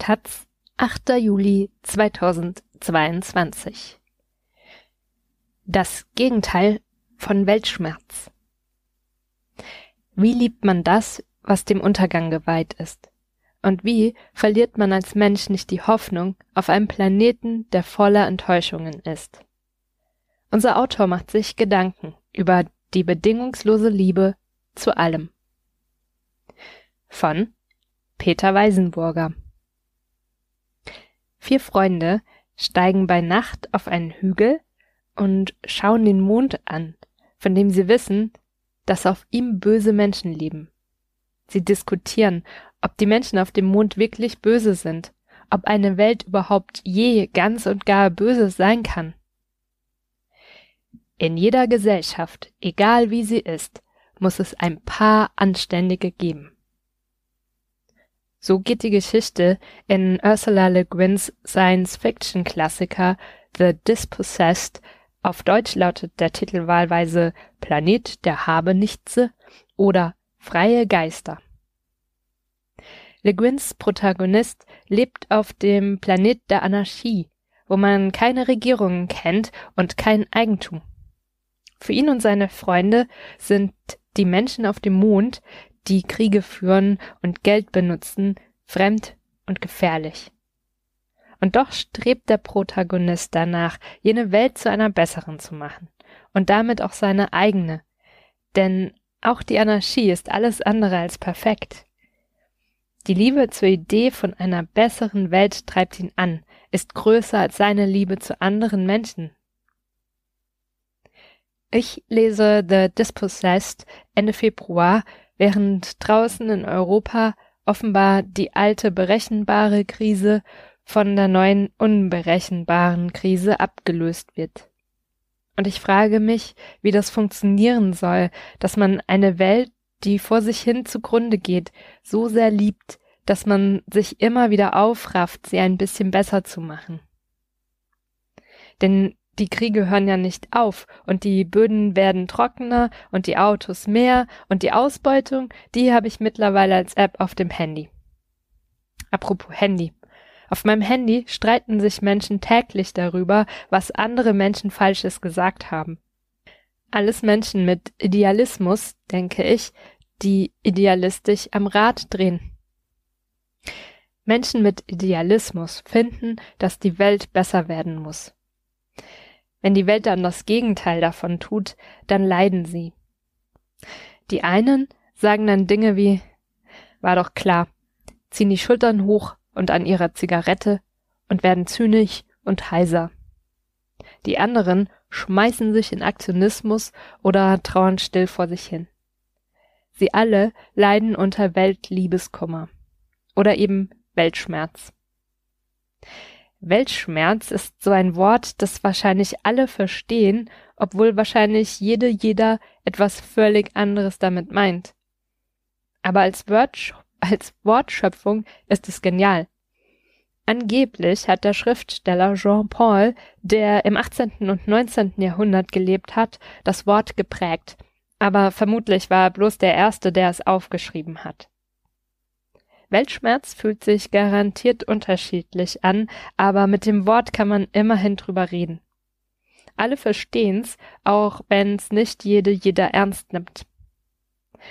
Taz, 8. Juli 2022 Das Gegenteil von Weltschmerz Wie liebt man das, was dem Untergang geweiht ist? Und wie verliert man als Mensch nicht die Hoffnung auf einem Planeten, der voller Enttäuschungen ist? Unser Autor macht sich Gedanken über die bedingungslose Liebe zu allem. Von Peter Weisenburger Vier Freunde steigen bei Nacht auf einen Hügel und schauen den Mond an, von dem sie wissen, dass auf ihm böse Menschen leben. Sie diskutieren, ob die Menschen auf dem Mond wirklich böse sind, ob eine Welt überhaupt je ganz und gar böse sein kann. In jeder Gesellschaft, egal wie sie ist, muss es ein paar Anständige geben. So geht die Geschichte in Ursula Le Guins Science-Fiction-Klassiker The Dispossessed, auf Deutsch lautet der Titel wahlweise Planet der Habenichtse oder Freie Geister. Le Guins Protagonist lebt auf dem Planet der Anarchie, wo man keine Regierungen kennt und kein Eigentum. Für ihn und seine Freunde sind die Menschen auf dem Mond die Kriege führen und Geld benutzen, fremd und gefährlich. Und doch strebt der Protagonist danach, jene Welt zu einer besseren zu machen und damit auch seine eigene. Denn auch die Anarchie ist alles andere als perfekt. Die Liebe zur Idee von einer besseren Welt treibt ihn an, ist größer als seine Liebe zu anderen Menschen. Ich lese The Dispossessed Ende Februar während draußen in Europa offenbar die alte berechenbare Krise von der neuen unberechenbaren Krise abgelöst wird. Und ich frage mich, wie das funktionieren soll, dass man eine Welt, die vor sich hin zugrunde geht, so sehr liebt, dass man sich immer wieder aufrafft, sie ein bisschen besser zu machen. Denn die Kriege hören ja nicht auf und die Böden werden trockener und die Autos mehr und die Ausbeutung, die habe ich mittlerweile als App auf dem Handy. Apropos Handy. Auf meinem Handy streiten sich Menschen täglich darüber, was andere Menschen Falsches gesagt haben. Alles Menschen mit Idealismus, denke ich, die idealistisch am Rad drehen. Menschen mit Idealismus finden, dass die Welt besser werden muss. Wenn die Welt dann das Gegenteil davon tut, dann leiden sie. Die einen sagen dann Dinge wie, war doch klar, ziehen die Schultern hoch und an ihrer Zigarette und werden zynisch und heiser. Die anderen schmeißen sich in Aktionismus oder trauern still vor sich hin. Sie alle leiden unter Weltliebeskummer oder eben Weltschmerz. Weltschmerz ist so ein Wort, das wahrscheinlich alle verstehen, obwohl wahrscheinlich jede, jeder etwas völlig anderes damit meint. Aber als, Wort, als Wortschöpfung ist es genial. Angeblich hat der Schriftsteller Jean Paul, der im 18. und 19. Jahrhundert gelebt hat, das Wort geprägt, aber vermutlich war er bloß der Erste, der es aufgeschrieben hat. Weltschmerz fühlt sich garantiert unterschiedlich an, aber mit dem Wort kann man immerhin drüber reden. Alle verstehen's, auch wenn's nicht jede jeder ernst nimmt.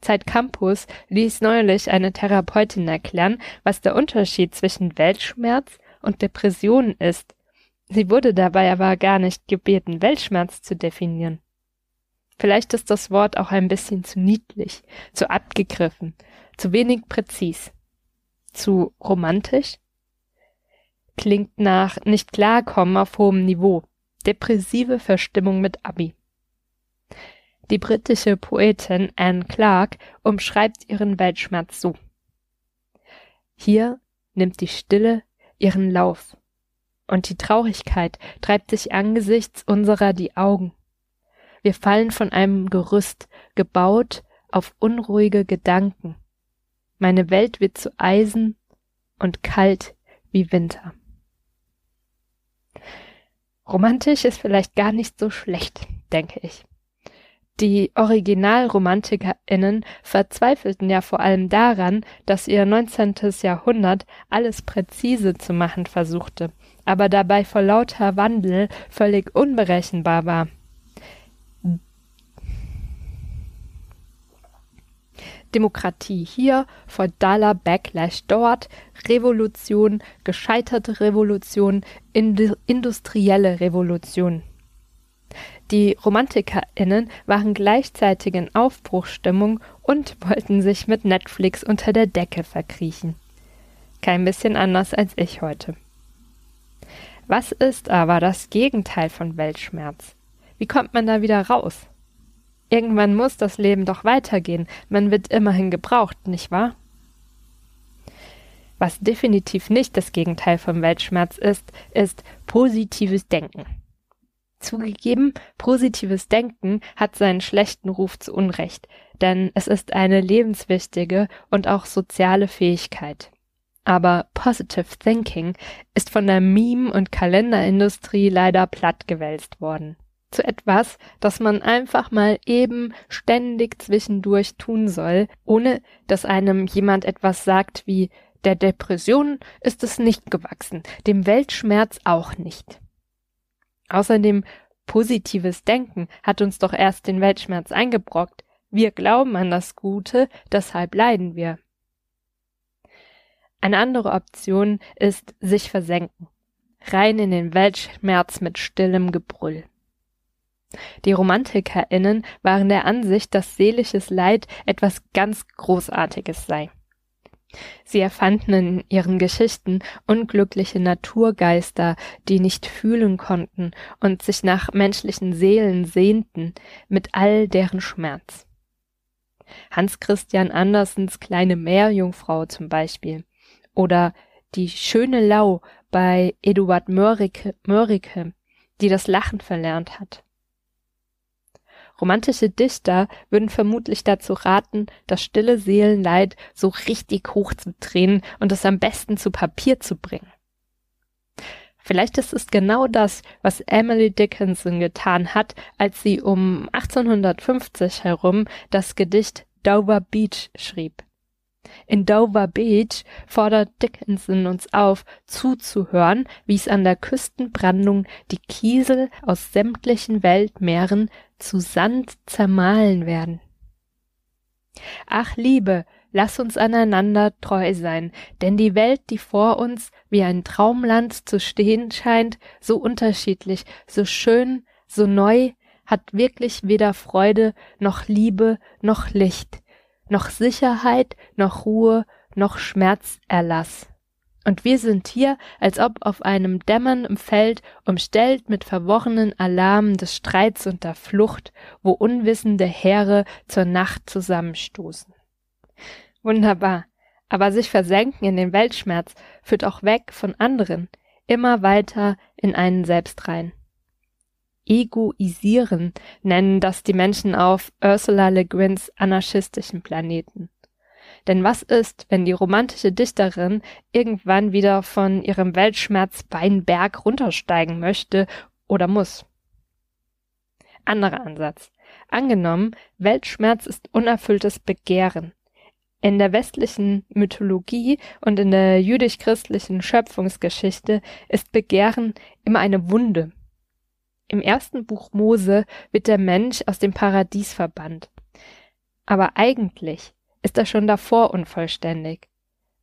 Zeit Campus ließ neulich eine Therapeutin erklären, was der Unterschied zwischen Weltschmerz und Depression ist. Sie wurde dabei aber gar nicht gebeten, Weltschmerz zu definieren. Vielleicht ist das Wort auch ein bisschen zu niedlich, zu abgegriffen, zu wenig präzis zu romantisch? Klingt nach nicht klarkommen auf hohem Niveau. Depressive Verstimmung mit Abi. Die britische Poetin Anne Clark umschreibt ihren Weltschmerz so. Hier nimmt die Stille ihren Lauf und die Traurigkeit treibt sich angesichts unserer die Augen. Wir fallen von einem Gerüst, gebaut auf unruhige Gedanken, meine Welt wird zu Eisen und kalt wie Winter. Romantisch ist vielleicht gar nicht so schlecht, denke ich. Die OriginalromantikerInnen verzweifelten ja vor allem daran, dass ihr 19. Jahrhundert alles präzise zu machen versuchte, aber dabei vor lauter Wandel völlig unberechenbar war. Demokratie hier, feudaler Backlash dort, Revolution, gescheiterte Revolution, industrielle Revolution. Die RomantikerInnen waren gleichzeitig in Aufbruchsstimmung und wollten sich mit Netflix unter der Decke verkriechen. Kein bisschen anders als ich heute. Was ist aber das Gegenteil von Weltschmerz? Wie kommt man da wieder raus? Irgendwann muss das Leben doch weitergehen. Man wird immerhin gebraucht, nicht wahr? Was definitiv nicht das Gegenteil vom Weltschmerz ist, ist positives Denken. Zugegeben, positives Denken hat seinen schlechten Ruf zu Unrecht, denn es ist eine lebenswichtige und auch soziale Fähigkeit. Aber Positive Thinking ist von der Meme- und Kalenderindustrie leider plattgewälzt worden. Zu etwas, das man einfach mal eben ständig zwischendurch tun soll, ohne dass einem jemand etwas sagt wie der Depression ist es nicht gewachsen, dem Weltschmerz auch nicht. Außerdem positives Denken hat uns doch erst den Weltschmerz eingebrockt. Wir glauben an das Gute, deshalb leiden wir. Eine andere Option ist sich versenken. Rein in den Weltschmerz mit stillem Gebrüll. Die RomantikerInnen waren der Ansicht, dass seelisches Leid etwas ganz Großartiges sei. Sie erfanden in ihren Geschichten unglückliche Naturgeister, die nicht fühlen konnten und sich nach menschlichen Seelen sehnten, mit all deren Schmerz. Hans Christian Andersens kleine Meerjungfrau zum Beispiel oder die schöne Lau bei Eduard Mörike, Mörike die das Lachen verlernt hat. Romantische Dichter würden vermutlich dazu raten, das stille Seelenleid so richtig hochzudrehen und es am besten zu Papier zu bringen. Vielleicht ist es genau das, was Emily Dickinson getan hat, als sie um 1850 herum das Gedicht Dover Beach schrieb. In Dover Beach fordert Dickinson uns auf, zuzuhören, wie es an der Küstenbrandung die Kiesel aus sämtlichen Weltmeeren zu Sand zermahlen werden. Ach Liebe, lass uns aneinander treu sein, denn die Welt, die vor uns wie ein Traumland zu stehen scheint, so unterschiedlich, so schön, so neu, hat wirklich weder Freude noch Liebe noch Licht, noch Sicherheit, noch Ruhe, noch Schmerzerlass. Und wir sind hier, als ob auf einem dämmernden Feld, umstellt mit verworrenen Alarmen des Streits und der Flucht, wo unwissende Heere zur Nacht zusammenstoßen. Wunderbar. Aber sich versenken in den Weltschmerz führt auch weg von anderen, immer weiter in einen selbst rein egoisieren, nennen das die Menschen auf Ursula Le Guins anarchistischen Planeten. Denn was ist, wenn die romantische Dichterin irgendwann wieder von ihrem Weltschmerz Weinberg runtersteigen möchte oder muss? Anderer Ansatz. Angenommen, Weltschmerz ist unerfülltes Begehren. In der westlichen Mythologie und in der jüdisch-christlichen Schöpfungsgeschichte ist Begehren immer eine Wunde, im ersten Buch Mose wird der Mensch aus dem Paradies verbannt. Aber eigentlich ist er schon davor unvollständig,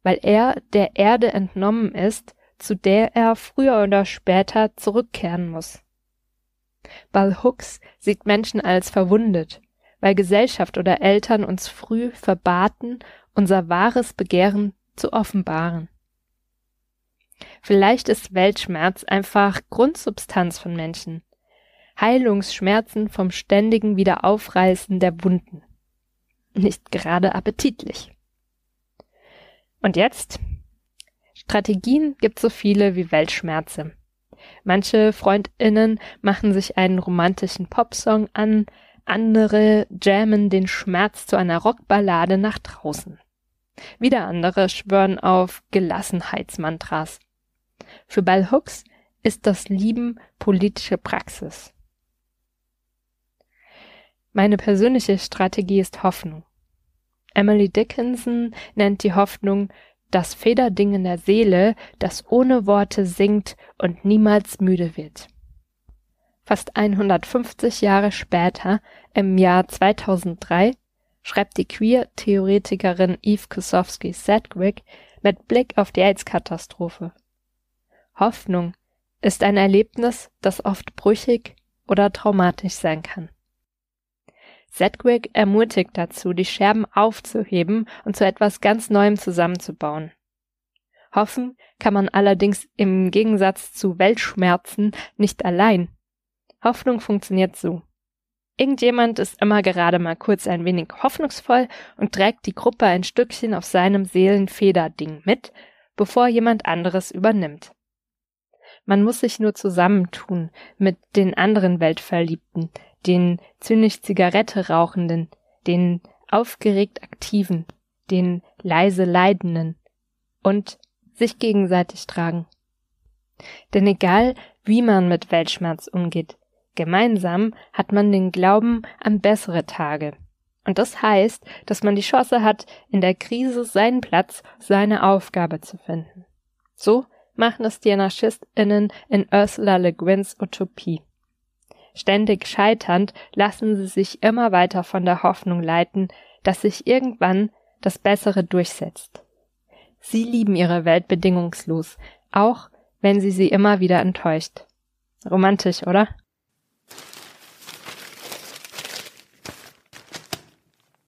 weil er der Erde entnommen ist, zu der er früher oder später zurückkehren muss. Ball Hooks sieht Menschen als verwundet, weil Gesellschaft oder Eltern uns früh verbaten, unser wahres Begehren zu offenbaren. Vielleicht ist Weltschmerz einfach Grundsubstanz von Menschen, Heilungsschmerzen vom ständigen Wiederaufreißen der Wunden. Nicht gerade appetitlich. Und jetzt? Strategien gibt so viele wie Weltschmerze. Manche Freundinnen machen sich einen romantischen Popsong an, andere jammen den Schmerz zu einer Rockballade nach draußen. Wieder andere schwören auf Gelassenheitsmantras. Für Bell Hooks ist das Lieben politische Praxis. Meine persönliche Strategie ist Hoffnung. Emily Dickinson nennt die Hoffnung das Federding in der Seele, das ohne Worte singt und niemals müde wird. Fast 150 Jahre später, im Jahr 2003, schreibt die Queer-Theoretikerin Eve Kosowski-Sedgwick mit Blick auf die AIDS-Katastrophe. Hoffnung ist ein Erlebnis, das oft brüchig oder traumatisch sein kann. Sedgwick ermutigt dazu, die Scherben aufzuheben und zu etwas ganz Neuem zusammenzubauen. Hoffen kann man allerdings im Gegensatz zu Weltschmerzen nicht allein. Hoffnung funktioniert so. Irgendjemand ist immer gerade mal kurz ein wenig hoffnungsvoll und trägt die Gruppe ein Stückchen auf seinem Seelenfederding mit, bevor jemand anderes übernimmt. Man muss sich nur zusammentun mit den anderen Weltverliebten, den zynisch Zigarette rauchenden, den aufgeregt aktiven, den leise leidenden und sich gegenseitig tragen. Denn egal, wie man mit Weltschmerz umgeht, gemeinsam hat man den Glauben an bessere Tage. Und das heißt, dass man die Chance hat, in der Krise seinen Platz, seine Aufgabe zu finden. So machen es die AnarchistInnen in Ursula Le Guins Utopie. Ständig scheiternd lassen sie sich immer weiter von der Hoffnung leiten, dass sich irgendwann das Bessere durchsetzt. Sie lieben ihre Welt bedingungslos, auch wenn sie sie immer wieder enttäuscht. Romantisch, oder?